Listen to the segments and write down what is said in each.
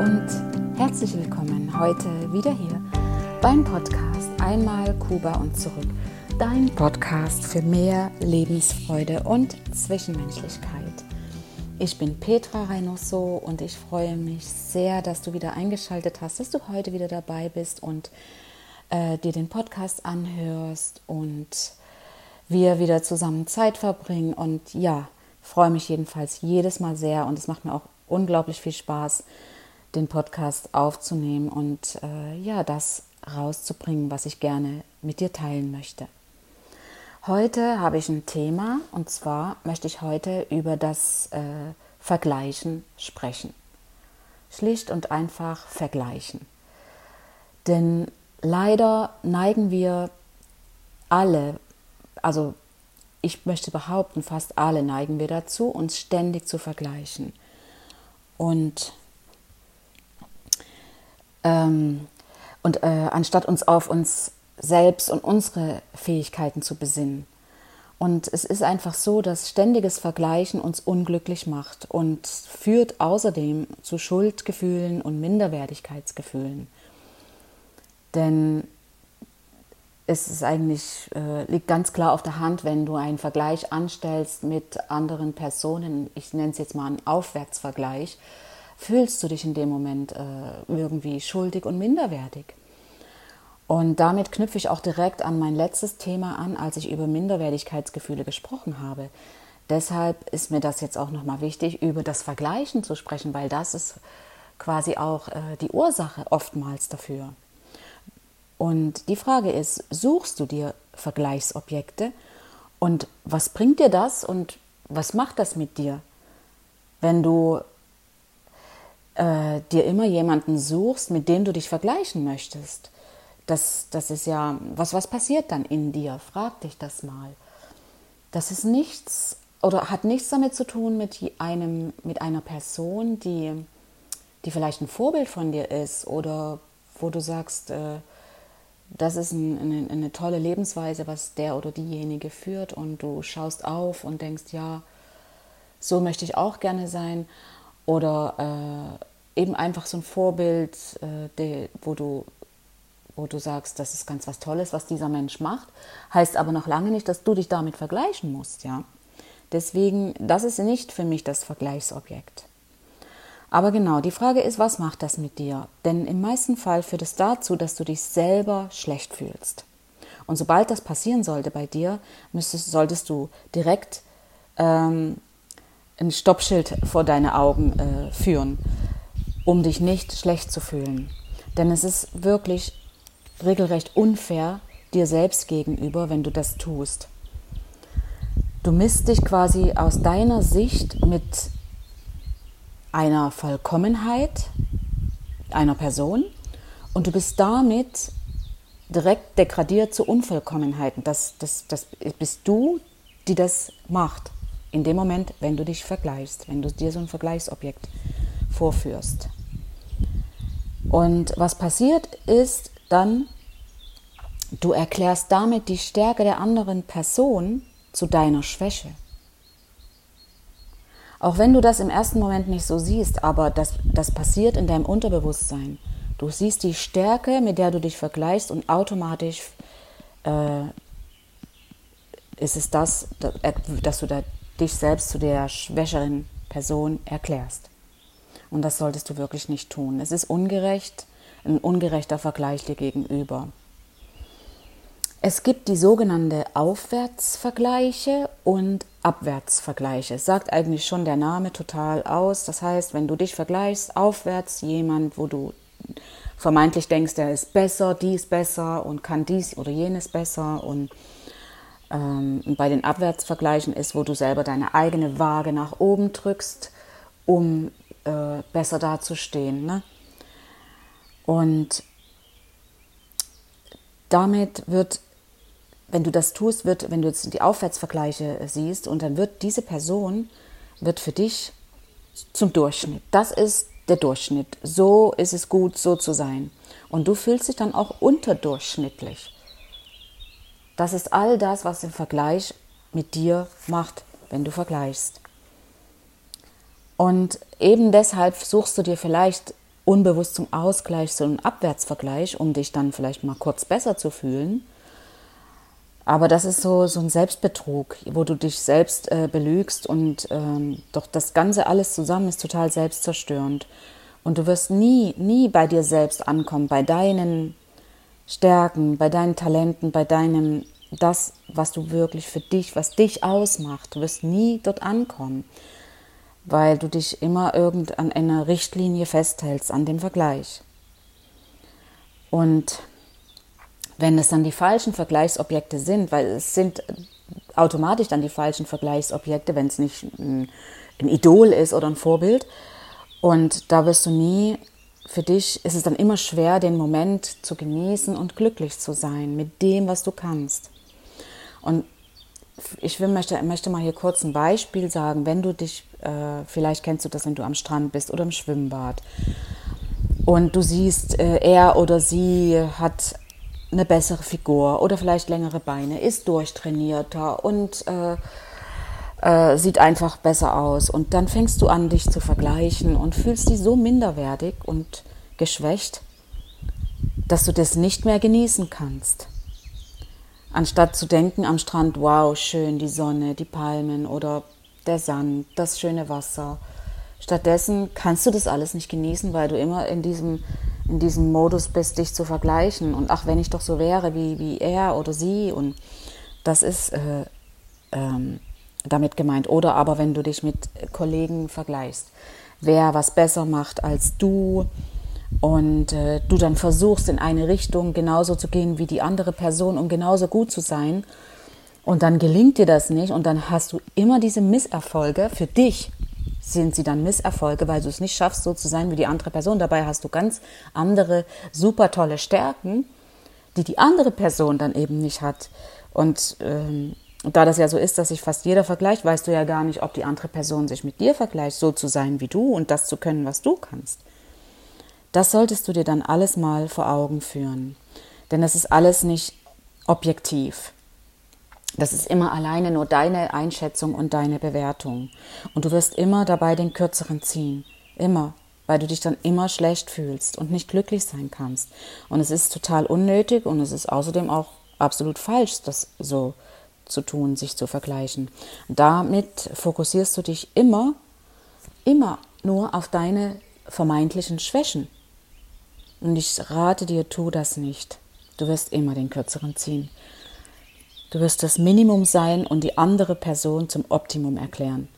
und herzlich willkommen heute wieder hier beim Podcast Einmal Kuba und zurück. Dein Podcast für mehr Lebensfreude und Zwischenmenschlichkeit. Ich bin Petra Reynoso und ich freue mich sehr, dass du wieder eingeschaltet hast, dass du heute wieder dabei bist und äh, dir den Podcast anhörst und wir wieder zusammen Zeit verbringen. Und ja, freue mich jedenfalls jedes Mal sehr und es macht mir auch unglaublich viel Spaß, den Podcast aufzunehmen und äh, ja, das rauszubringen, was ich gerne mit dir teilen möchte. Heute habe ich ein Thema und zwar möchte ich heute über das äh, Vergleichen sprechen. Schlicht und einfach vergleichen. Denn leider neigen wir alle, also ich möchte behaupten, fast alle neigen wir dazu, uns ständig zu vergleichen. Und, ähm, und äh, anstatt uns auf uns selbst und unsere Fähigkeiten zu besinnen. Und es ist einfach so, dass ständiges Vergleichen uns unglücklich macht und führt außerdem zu Schuldgefühlen und Minderwertigkeitsgefühlen. Denn es ist eigentlich, äh, liegt ganz klar auf der Hand, wenn du einen Vergleich anstellst mit anderen Personen, ich nenne es jetzt mal einen Aufwärtsvergleich, fühlst du dich in dem Moment äh, irgendwie schuldig und minderwertig. Und damit knüpfe ich auch direkt an mein letztes Thema an, als ich über Minderwertigkeitsgefühle gesprochen habe. Deshalb ist mir das jetzt auch nochmal wichtig, über das Vergleichen zu sprechen, weil das ist quasi auch äh, die Ursache oftmals dafür. Und die Frage ist, suchst du dir Vergleichsobjekte und was bringt dir das und was macht das mit dir, wenn du äh, dir immer jemanden suchst, mit dem du dich vergleichen möchtest? Das, das ist ja, was, was passiert dann in dir? Frag dich das mal. Das ist nichts oder hat nichts damit zu tun mit einem, mit einer Person, die, die vielleicht ein Vorbild von dir ist oder wo du sagst, äh, das ist ein, eine, eine, tolle Lebensweise, was der oder diejenige führt und du schaust auf und denkst, ja, so möchte ich auch gerne sein oder äh, eben einfach so ein Vorbild, äh, de, wo du wo du sagst, das ist ganz was Tolles, was dieser Mensch macht, heißt aber noch lange nicht, dass du dich damit vergleichen musst, ja. Deswegen, das ist nicht für mich das Vergleichsobjekt. Aber genau, die Frage ist, was macht das mit dir? Denn im meisten Fall führt es dazu, dass du dich selber schlecht fühlst. Und sobald das passieren sollte bei dir, müsstest, solltest du direkt ähm, ein Stoppschild vor deine Augen äh, führen, um dich nicht schlecht zu fühlen. Denn es ist wirklich regelrecht unfair dir selbst gegenüber, wenn du das tust. Du misst dich quasi aus deiner Sicht mit einer Vollkommenheit einer Person und du bist damit direkt degradiert zu Unvollkommenheiten. Das, das, das bist du, die das macht. In dem Moment, wenn du dich vergleichst, wenn du dir so ein Vergleichsobjekt vorführst. Und was passiert ist, dann, du erklärst damit die Stärke der anderen Person zu deiner Schwäche. Auch wenn du das im ersten Moment nicht so siehst, aber das, das passiert in deinem Unterbewusstsein. Du siehst die Stärke, mit der du dich vergleichst und automatisch äh, ist es das, dass du da dich selbst zu der schwächeren Person erklärst. Und das solltest du wirklich nicht tun. Es ist ungerecht, ein ungerechter Vergleich dir gegenüber. Es gibt die sogenannte Aufwärtsvergleiche und Abwärtsvergleiche. Es sagt eigentlich schon der Name total aus. Das heißt, wenn du dich vergleichst, aufwärts jemand, wo du vermeintlich denkst, der ist besser, dies besser und kann dies oder jenes besser. Und ähm, bei den Abwärtsvergleichen ist, wo du selber deine eigene Waage nach oben drückst, um äh, besser dazustehen. Ne? Und damit wird, wenn du das tust, wird, wenn du jetzt die Aufwärtsvergleiche siehst, und dann wird diese Person wird für dich zum Durchschnitt. Das ist der Durchschnitt. So ist es gut, so zu sein. Und du fühlst dich dann auch unterdurchschnittlich. Das ist all das, was im Vergleich mit dir macht, wenn du vergleichst. Und eben deshalb suchst du dir vielleicht unbewusst zum Ausgleich so einen Abwärtsvergleich, um dich dann vielleicht mal kurz besser zu fühlen. Aber das ist so, so ein Selbstbetrug, wo du dich selbst äh, belügst und ähm, doch das Ganze alles zusammen ist total selbstzerstörend. Und du wirst nie, nie bei dir selbst ankommen, bei deinen Stärken, bei deinen Talenten, bei deinem, das, was du wirklich für dich, was dich ausmacht. Du wirst nie dort ankommen, weil du dich immer irgend an einer Richtlinie festhältst, an dem Vergleich. Und wenn es dann die falschen Vergleichsobjekte sind, weil es sind automatisch dann die falschen Vergleichsobjekte, wenn es nicht ein, ein Idol ist oder ein Vorbild. Und da wirst du nie, für dich ist es dann immer schwer, den Moment zu genießen und glücklich zu sein mit dem, was du kannst. Und ich will, möchte, möchte mal hier kurz ein Beispiel sagen. Wenn du dich, äh, vielleicht kennst du das, wenn du am Strand bist oder im Schwimmbad und du siehst, äh, er oder sie hat eine bessere Figur oder vielleicht längere Beine, ist durchtrainierter und äh, äh, sieht einfach besser aus. Und dann fängst du an, dich zu vergleichen und fühlst dich so minderwertig und geschwächt, dass du das nicht mehr genießen kannst. Anstatt zu denken am Strand, wow, schön, die Sonne, die Palmen oder der Sand, das schöne Wasser. Stattdessen kannst du das alles nicht genießen, weil du immer in diesem in diesem Modus bist, dich zu vergleichen. Und ach, wenn ich doch so wäre wie, wie er oder sie. Und das ist äh, ähm, damit gemeint. Oder aber wenn du dich mit Kollegen vergleichst, wer was besser macht als du und äh, du dann versuchst in eine Richtung genauso zu gehen wie die andere Person, um genauso gut zu sein. Und dann gelingt dir das nicht und dann hast du immer diese Misserfolge für dich sind sie dann Misserfolge, weil du es nicht schaffst, so zu sein wie die andere Person. Dabei hast du ganz andere, super tolle Stärken, die die andere Person dann eben nicht hat. Und ähm, da das ja so ist, dass sich fast jeder vergleicht, weißt du ja gar nicht, ob die andere Person sich mit dir vergleicht, so zu sein wie du und das zu können, was du kannst. Das solltest du dir dann alles mal vor Augen führen. Denn das ist alles nicht objektiv. Das ist immer alleine nur deine Einschätzung und deine Bewertung. Und du wirst immer dabei den Kürzeren ziehen. Immer. Weil du dich dann immer schlecht fühlst und nicht glücklich sein kannst. Und es ist total unnötig und es ist außerdem auch absolut falsch, das so zu tun, sich zu vergleichen. Damit fokussierst du dich immer, immer nur auf deine vermeintlichen Schwächen. Und ich rate dir, tu das nicht. Du wirst immer den Kürzeren ziehen. Du wirst das Minimum sein und die andere Person zum Optimum erklären.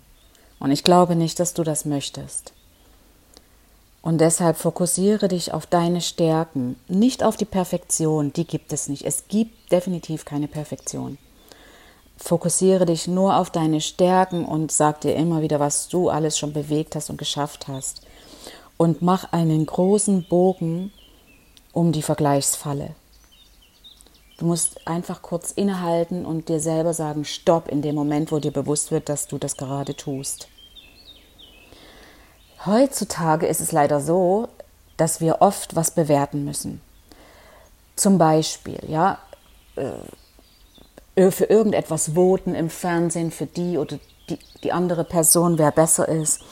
Und ich glaube nicht, dass du das möchtest. Und deshalb fokussiere dich auf deine Stärken, nicht auf die Perfektion, die gibt es nicht. Es gibt definitiv keine Perfektion. Fokussiere dich nur auf deine Stärken und sag dir immer wieder, was du alles schon bewegt hast und geschafft hast. Und mach einen großen Bogen um die Vergleichsfalle. Du musst einfach kurz innehalten und dir selber sagen, stopp in dem Moment, wo dir bewusst wird, dass du das gerade tust. Heutzutage ist es leider so, dass wir oft was bewerten müssen. Zum Beispiel, ja, äh, für irgendetwas voten im Fernsehen für die oder die, die andere Person, wer besser ist.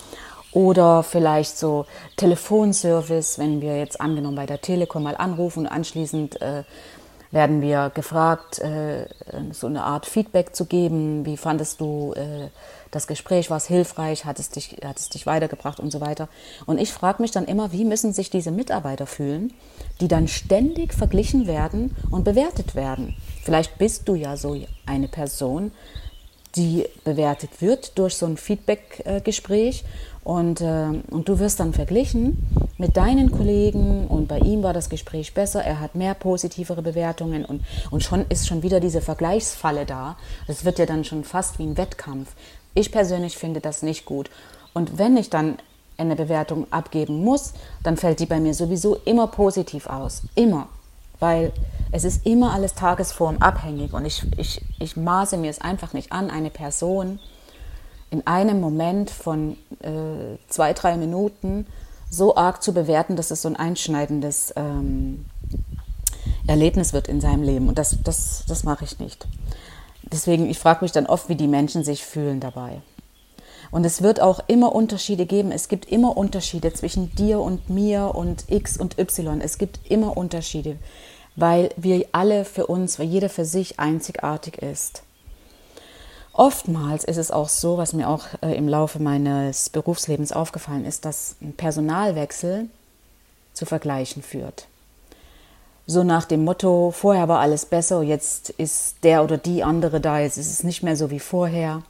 Oder vielleicht so Telefonservice, wenn wir jetzt angenommen bei der Telekom mal anrufen und anschließend äh, werden wir gefragt, äh, so eine Art Feedback zu geben. Wie fandest du äh, das Gespräch? War es hilfreich? Hat es, dich, hat es dich weitergebracht und so weiter? Und ich frage mich dann immer, wie müssen sich diese Mitarbeiter fühlen, die dann ständig verglichen werden und bewertet werden? Vielleicht bist du ja so eine Person, die bewertet wird durch so ein Feedback-Gespräch und, äh, und du wirst dann verglichen mit deinen Kollegen und bei ihm war das Gespräch besser, er hat mehr positivere Bewertungen und, und schon ist schon wieder diese Vergleichsfalle da. Das wird ja dann schon fast wie ein Wettkampf. Ich persönlich finde das nicht gut. Und wenn ich dann eine Bewertung abgeben muss, dann fällt die bei mir sowieso immer positiv aus. Immer. Weil es ist immer alles tagesformabhängig und ich, ich, ich maße mir es einfach nicht an, eine Person in einem Moment von äh, zwei, drei Minuten so arg zu bewerten, dass es so ein einschneidendes ähm, Erlebnis wird in seinem Leben. Und das, das, das mache ich nicht. Deswegen, ich frage mich dann oft, wie die Menschen sich fühlen dabei. Und es wird auch immer Unterschiede geben. Es gibt immer Unterschiede zwischen dir und mir und X und Y. Es gibt immer Unterschiede, weil wir alle für uns, weil jeder für sich einzigartig ist. Oftmals ist es auch so, was mir auch äh, im Laufe meines Berufslebens aufgefallen ist, dass ein Personalwechsel zu Vergleichen führt. So nach dem Motto, vorher war alles besser, jetzt ist der oder die andere da, jetzt ist es nicht mehr so wie vorher.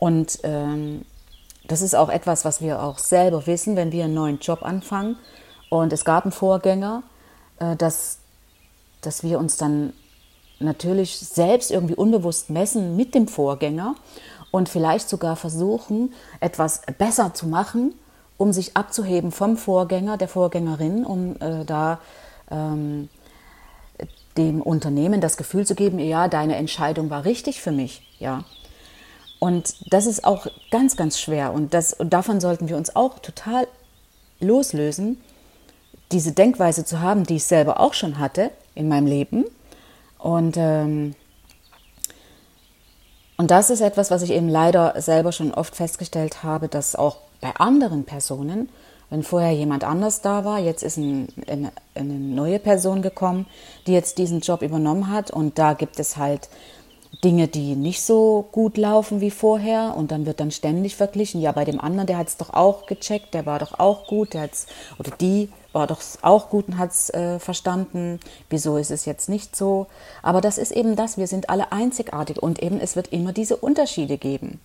Und ähm, das ist auch etwas, was wir auch selber wissen, wenn wir einen neuen Job anfangen. Und es gab einen Vorgänger, äh, dass, dass wir uns dann natürlich selbst irgendwie unbewusst messen mit dem Vorgänger und vielleicht sogar versuchen, etwas besser zu machen, um sich abzuheben vom Vorgänger, der Vorgängerin, um äh, da ähm, dem Unternehmen das Gefühl zu geben, ja, deine Entscheidung war richtig für mich, ja. Und das ist auch ganz, ganz schwer. Und, das, und davon sollten wir uns auch total loslösen, diese Denkweise zu haben, die ich selber auch schon hatte in meinem Leben. Und, ähm, und das ist etwas, was ich eben leider selber schon oft festgestellt habe, dass auch bei anderen Personen, wenn vorher jemand anders da war, jetzt ist ein, eine, eine neue Person gekommen, die jetzt diesen Job übernommen hat. Und da gibt es halt Dinge, die nicht so gut laufen wie vorher und dann wird dann ständig verglichen. Ja, bei dem anderen, der hat es doch auch gecheckt, der war doch auch gut, der hat's, oder die war doch auch gut und hat es äh, verstanden. Wieso ist es jetzt nicht so? Aber das ist eben das, wir sind alle einzigartig und eben es wird immer diese Unterschiede geben.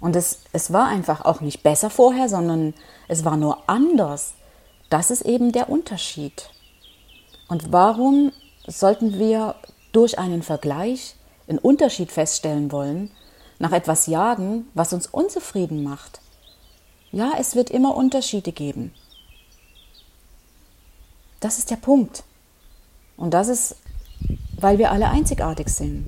Und es, es war einfach auch nicht besser vorher, sondern es war nur anders. Das ist eben der Unterschied. Und warum sollten wir durch einen Vergleich einen Unterschied feststellen wollen, nach etwas jagen, was uns unzufrieden macht. Ja, es wird immer Unterschiede geben. Das ist der Punkt. Und das ist, weil wir alle einzigartig sind.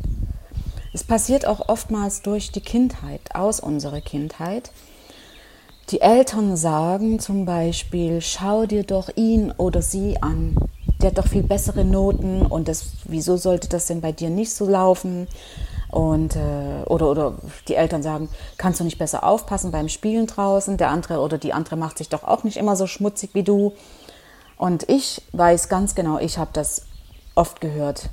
Es passiert auch oftmals durch die Kindheit, aus unserer Kindheit. Die Eltern sagen zum Beispiel, schau dir doch ihn oder sie an der hat doch viel bessere Noten und das, wieso sollte das denn bei dir nicht so laufen? Und, äh, oder, oder die Eltern sagen, kannst du nicht besser aufpassen beim Spielen draußen? Der andere oder die andere macht sich doch auch nicht immer so schmutzig wie du. Und ich weiß ganz genau, ich habe das oft gehört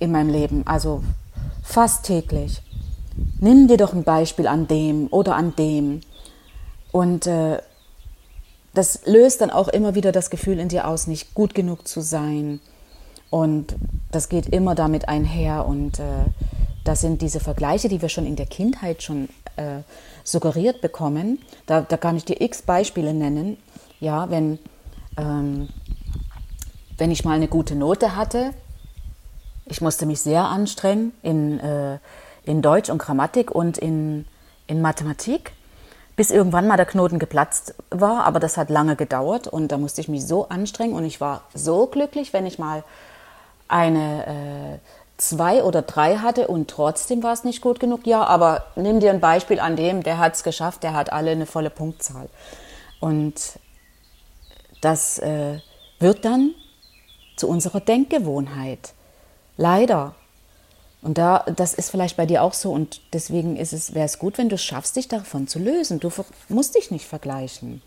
in meinem Leben, also fast täglich. Nimm dir doch ein Beispiel an dem oder an dem. Und äh, das löst dann auch immer wieder das Gefühl in dir aus, nicht gut genug zu sein. Und das geht immer damit einher. Und äh, das sind diese Vergleiche, die wir schon in der Kindheit schon äh, suggeriert bekommen. Da, da kann ich dir x Beispiele nennen. Ja, wenn, ähm, wenn ich mal eine gute Note hatte, ich musste mich sehr anstrengen in, äh, in Deutsch und Grammatik und in, in Mathematik bis irgendwann mal der Knoten geplatzt war, aber das hat lange gedauert und da musste ich mich so anstrengen und ich war so glücklich, wenn ich mal eine äh, zwei oder drei hatte und trotzdem war es nicht gut genug. Ja, aber nimm dir ein Beispiel an dem, der hat es geschafft, der hat alle eine volle Punktzahl. Und das äh, wird dann zu unserer Denkgewohnheit. Leider. Und da, das ist vielleicht bei dir auch so und deswegen ist es, wäre es gut, wenn du es schaffst, dich davon zu lösen. Du musst dich nicht vergleichen.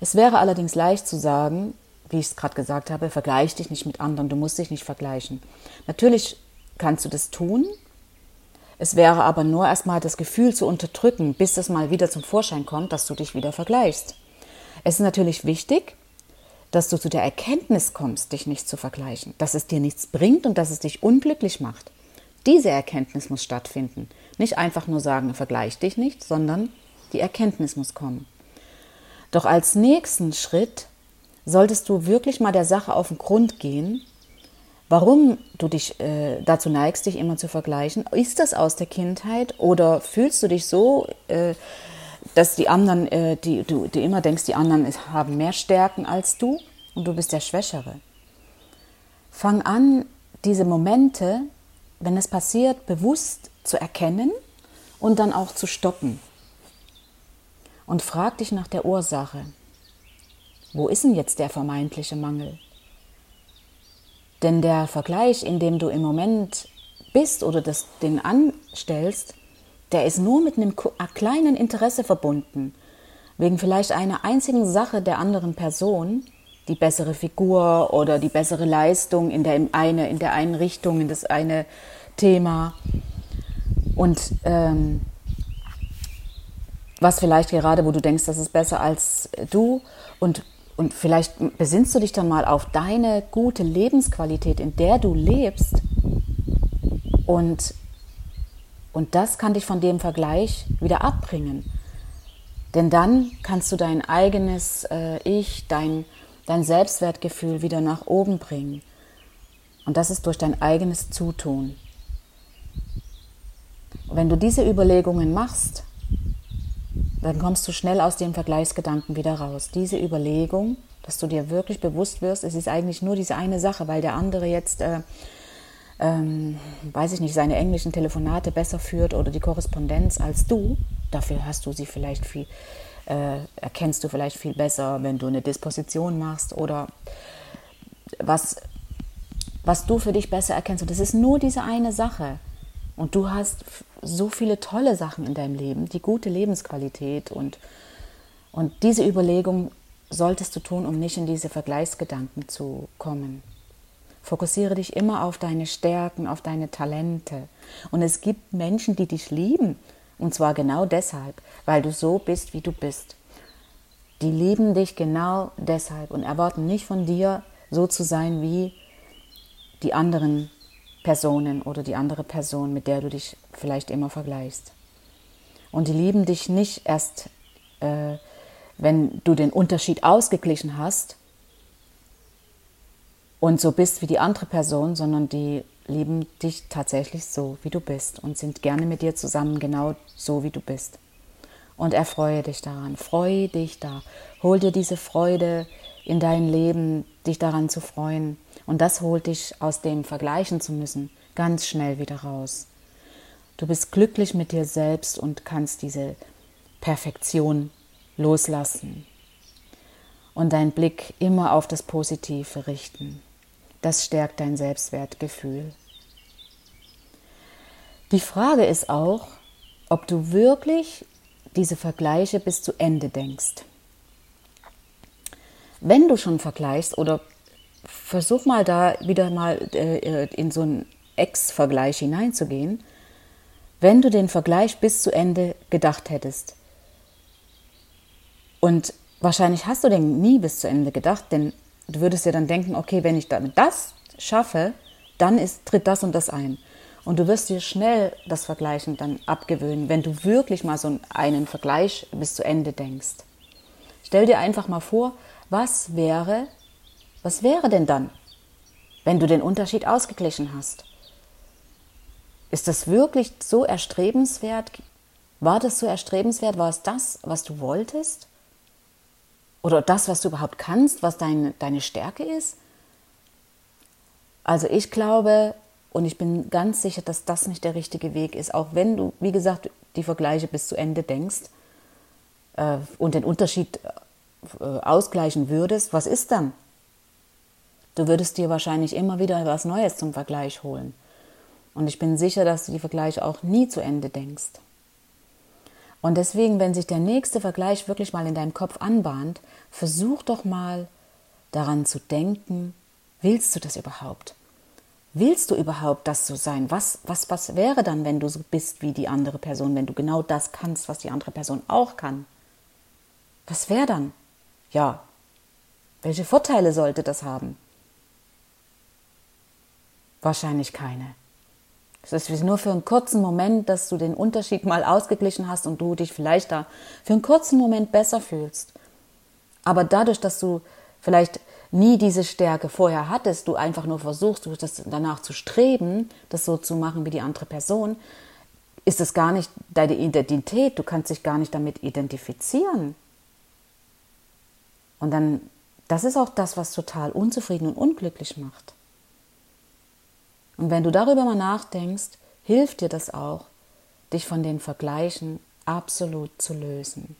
Es wäre allerdings leicht zu sagen, wie ich es gerade gesagt habe, vergleich dich nicht mit anderen, du musst dich nicht vergleichen. Natürlich kannst du das tun. Es wäre aber nur erstmal das Gefühl zu unterdrücken, bis es mal wieder zum Vorschein kommt, dass du dich wieder vergleichst. Es ist natürlich wichtig, dass du zu der Erkenntnis kommst, dich nicht zu vergleichen, dass es dir nichts bringt und dass es dich unglücklich macht. Diese Erkenntnis muss stattfinden. Nicht einfach nur sagen, vergleich dich nicht, sondern die Erkenntnis muss kommen. Doch als nächsten Schritt solltest du wirklich mal der Sache auf den Grund gehen, warum du dich äh, dazu neigst, dich immer zu vergleichen. Ist das aus der Kindheit oder fühlst du dich so, äh, dass die anderen, äh, die, du, du immer denkst, die anderen haben mehr Stärken als du und du bist der Schwächere? Fang an, diese Momente wenn es passiert, bewusst zu erkennen und dann auch zu stoppen. Und frag dich nach der Ursache. Wo ist denn jetzt der vermeintliche Mangel? Denn der Vergleich, in dem du im Moment bist oder das, den anstellst, der ist nur mit einem kleinen Interesse verbunden, wegen vielleicht einer einzigen Sache der anderen Person, die bessere Figur oder die bessere Leistung in der, eine, in der einen Richtung, in das eine Thema. Und ähm, was vielleicht gerade, wo du denkst, das ist besser als du. Und, und vielleicht besinnst du dich dann mal auf deine gute Lebensqualität, in der du lebst. Und, und das kann dich von dem Vergleich wieder abbringen. Denn dann kannst du dein eigenes äh, Ich, dein, dein Selbstwertgefühl wieder nach oben bringen. Und das ist durch dein eigenes Zutun. wenn du diese Überlegungen machst, dann kommst du schnell aus dem Vergleichsgedanken wieder raus. Diese Überlegung, dass du dir wirklich bewusst wirst, es ist eigentlich nur diese eine Sache, weil der andere jetzt, äh, ähm, weiß ich nicht, seine englischen Telefonate besser führt oder die Korrespondenz als du. Dafür hast du sie vielleicht viel, äh, erkennst du vielleicht viel besser, wenn du eine Disposition machst oder was, was du für dich besser erkennst. Und das ist nur diese eine Sache. Und du hast so viele tolle Sachen in deinem Leben, die gute Lebensqualität und, und diese Überlegung solltest du tun, um nicht in diese Vergleichsgedanken zu kommen. Fokussiere dich immer auf deine Stärken, auf deine Talente. Und es gibt Menschen, die dich lieben. Und zwar genau deshalb, weil du so bist, wie du bist. Die lieben dich genau deshalb und erwarten nicht von dir, so zu sein wie die anderen Personen oder die andere Person, mit der du dich vielleicht immer vergleichst. Und die lieben dich nicht erst, äh, wenn du den Unterschied ausgeglichen hast und so bist wie die andere Person, sondern die lieben dich tatsächlich so, wie du bist und sind gerne mit dir zusammen, genau so, wie du bist. Und erfreue dich daran, freue dich da, hol dir diese Freude in dein Leben, dich daran zu freuen und das holt dich aus dem Vergleichen zu müssen ganz schnell wieder raus. Du bist glücklich mit dir selbst und kannst diese Perfektion loslassen und deinen Blick immer auf das Positive richten. Das stärkt dein Selbstwertgefühl. Die Frage ist auch, ob du wirklich diese Vergleiche bis zu Ende denkst. Wenn du schon vergleichst oder versuch mal da wieder mal äh, in so einen Ex-Vergleich hineinzugehen, wenn du den Vergleich bis zu Ende gedacht hättest. Und wahrscheinlich hast du den nie bis zu Ende gedacht, denn du würdest ja dann denken, okay, wenn ich damit das schaffe, dann ist, tritt das und das ein. Und du wirst dir schnell das Vergleichen dann abgewöhnen, wenn du wirklich mal so einen Vergleich bis zu Ende denkst. Stell dir einfach mal vor, was wäre, was wäre denn dann, wenn du den Unterschied ausgeglichen hast? Ist das wirklich so erstrebenswert? War das so erstrebenswert? War es das, was du wolltest? Oder das, was du überhaupt kannst, was deine, deine Stärke ist? Also ich glaube und ich bin ganz sicher, dass das nicht der richtige Weg ist, auch wenn du, wie gesagt, die Vergleiche bis zu Ende denkst äh, und den Unterschied äh, ausgleichen würdest, was ist dann? Du würdest dir wahrscheinlich immer wieder was Neues zum Vergleich holen. Und ich bin sicher, dass du die Vergleiche auch nie zu Ende denkst. Und deswegen, wenn sich der nächste Vergleich wirklich mal in deinem Kopf anbahnt, versuch doch mal daran zu denken, willst du das überhaupt? Willst du überhaupt das so sein? Was, was, was wäre dann, wenn du so bist wie die andere Person, wenn du genau das kannst, was die andere Person auch kann? Was wäre dann? Ja, welche Vorteile sollte das haben? Wahrscheinlich keine. Es ist nur für einen kurzen Moment, dass du den Unterschied mal ausgeglichen hast und du dich vielleicht da für einen kurzen Moment besser fühlst. Aber dadurch, dass du vielleicht nie diese Stärke vorher hattest, du einfach nur versuchst, du das danach zu streben, das so zu machen wie die andere Person, ist es gar nicht deine Identität, du kannst dich gar nicht damit identifizieren. Und dann, das ist auch das, was total unzufrieden und unglücklich macht. Und wenn du darüber mal nachdenkst, hilft dir das auch, dich von den Vergleichen absolut zu lösen.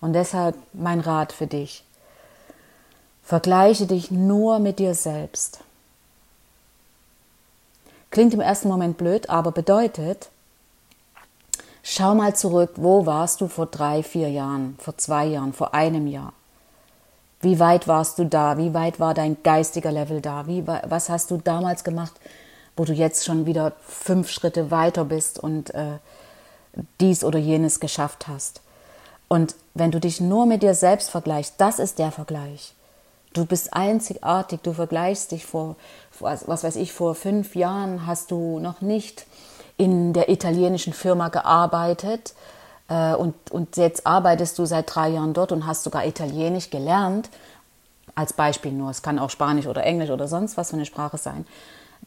Und deshalb mein Rat für dich. Vergleiche dich nur mit dir selbst. Klingt im ersten Moment blöd, aber bedeutet, Schau mal zurück, wo warst du vor drei, vier Jahren, vor zwei Jahren, vor einem Jahr? Wie weit warst du da? Wie weit war dein geistiger Level da? Wie, was hast du damals gemacht, wo du jetzt schon wieder fünf Schritte weiter bist und äh, dies oder jenes geschafft hast? Und wenn du dich nur mit dir selbst vergleichst, das ist der Vergleich. Du bist einzigartig, du vergleichst dich vor, was weiß ich, vor fünf Jahren hast du noch nicht in der italienischen Firma gearbeitet und, und jetzt arbeitest du seit drei Jahren dort und hast sogar Italienisch gelernt. Als Beispiel nur, es kann auch Spanisch oder Englisch oder sonst was für eine Sprache sein,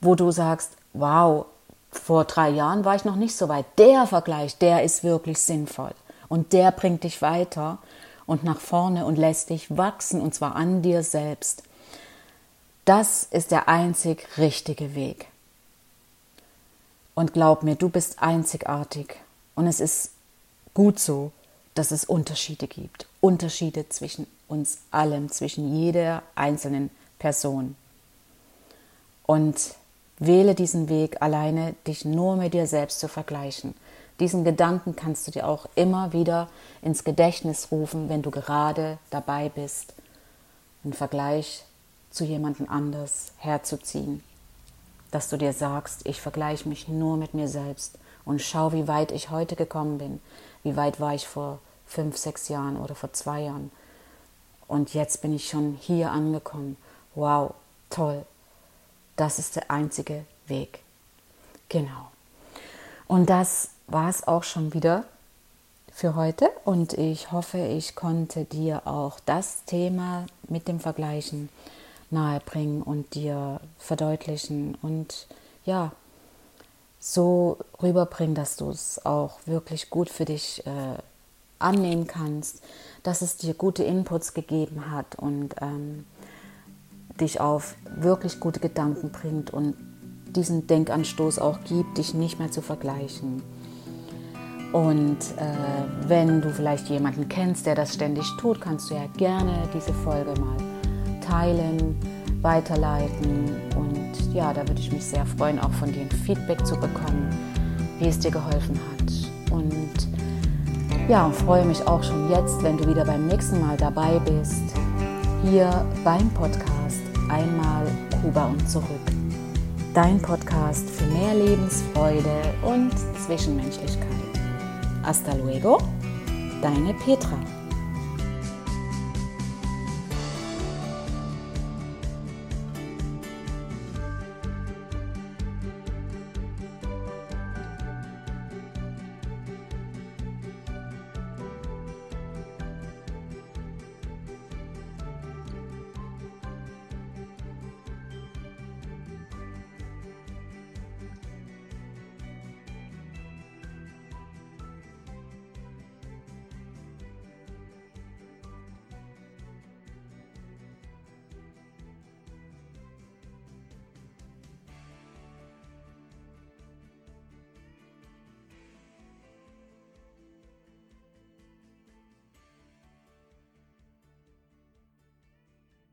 wo du sagst, wow, vor drei Jahren war ich noch nicht so weit. Der Vergleich, der ist wirklich sinnvoll und der bringt dich weiter und nach vorne und lässt dich wachsen und zwar an dir selbst. Das ist der einzig richtige Weg. Und glaub mir, du bist einzigartig und es ist gut so, dass es Unterschiede gibt. Unterschiede zwischen uns allem, zwischen jeder einzelnen Person. Und wähle diesen Weg alleine, dich nur mit dir selbst zu vergleichen. Diesen Gedanken kannst du dir auch immer wieder ins Gedächtnis rufen, wenn du gerade dabei bist, einen Vergleich zu jemandem anders herzuziehen. Dass du dir sagst, ich vergleiche mich nur mit mir selbst und schau, wie weit ich heute gekommen bin. Wie weit war ich vor fünf, sechs Jahren oder vor zwei Jahren. Und jetzt bin ich schon hier angekommen. Wow, toll. Das ist der einzige Weg. Genau. Und das war es auch schon wieder für heute und ich hoffe, ich konnte dir auch das Thema mit dem Vergleichen nahebringen und dir verdeutlichen und ja, so rüberbringen, dass du es auch wirklich gut für dich äh, annehmen kannst, dass es dir gute Inputs gegeben hat und ähm, dich auf wirklich gute Gedanken bringt und diesen Denkanstoß auch gibt, dich nicht mehr zu vergleichen. Und äh, wenn du vielleicht jemanden kennst, der das ständig tut, kannst du ja gerne diese Folge mal teilen, weiterleiten. Und ja, da würde ich mich sehr freuen, auch von dir ein Feedback zu bekommen, wie es dir geholfen hat. Und ja, freue mich auch schon jetzt, wenn du wieder beim nächsten Mal dabei bist, hier beim Podcast Einmal Kuba und zurück. Dein Podcast für mehr Lebensfreude und Zwischenmenschlichkeit. Hasta luego, deine Petra.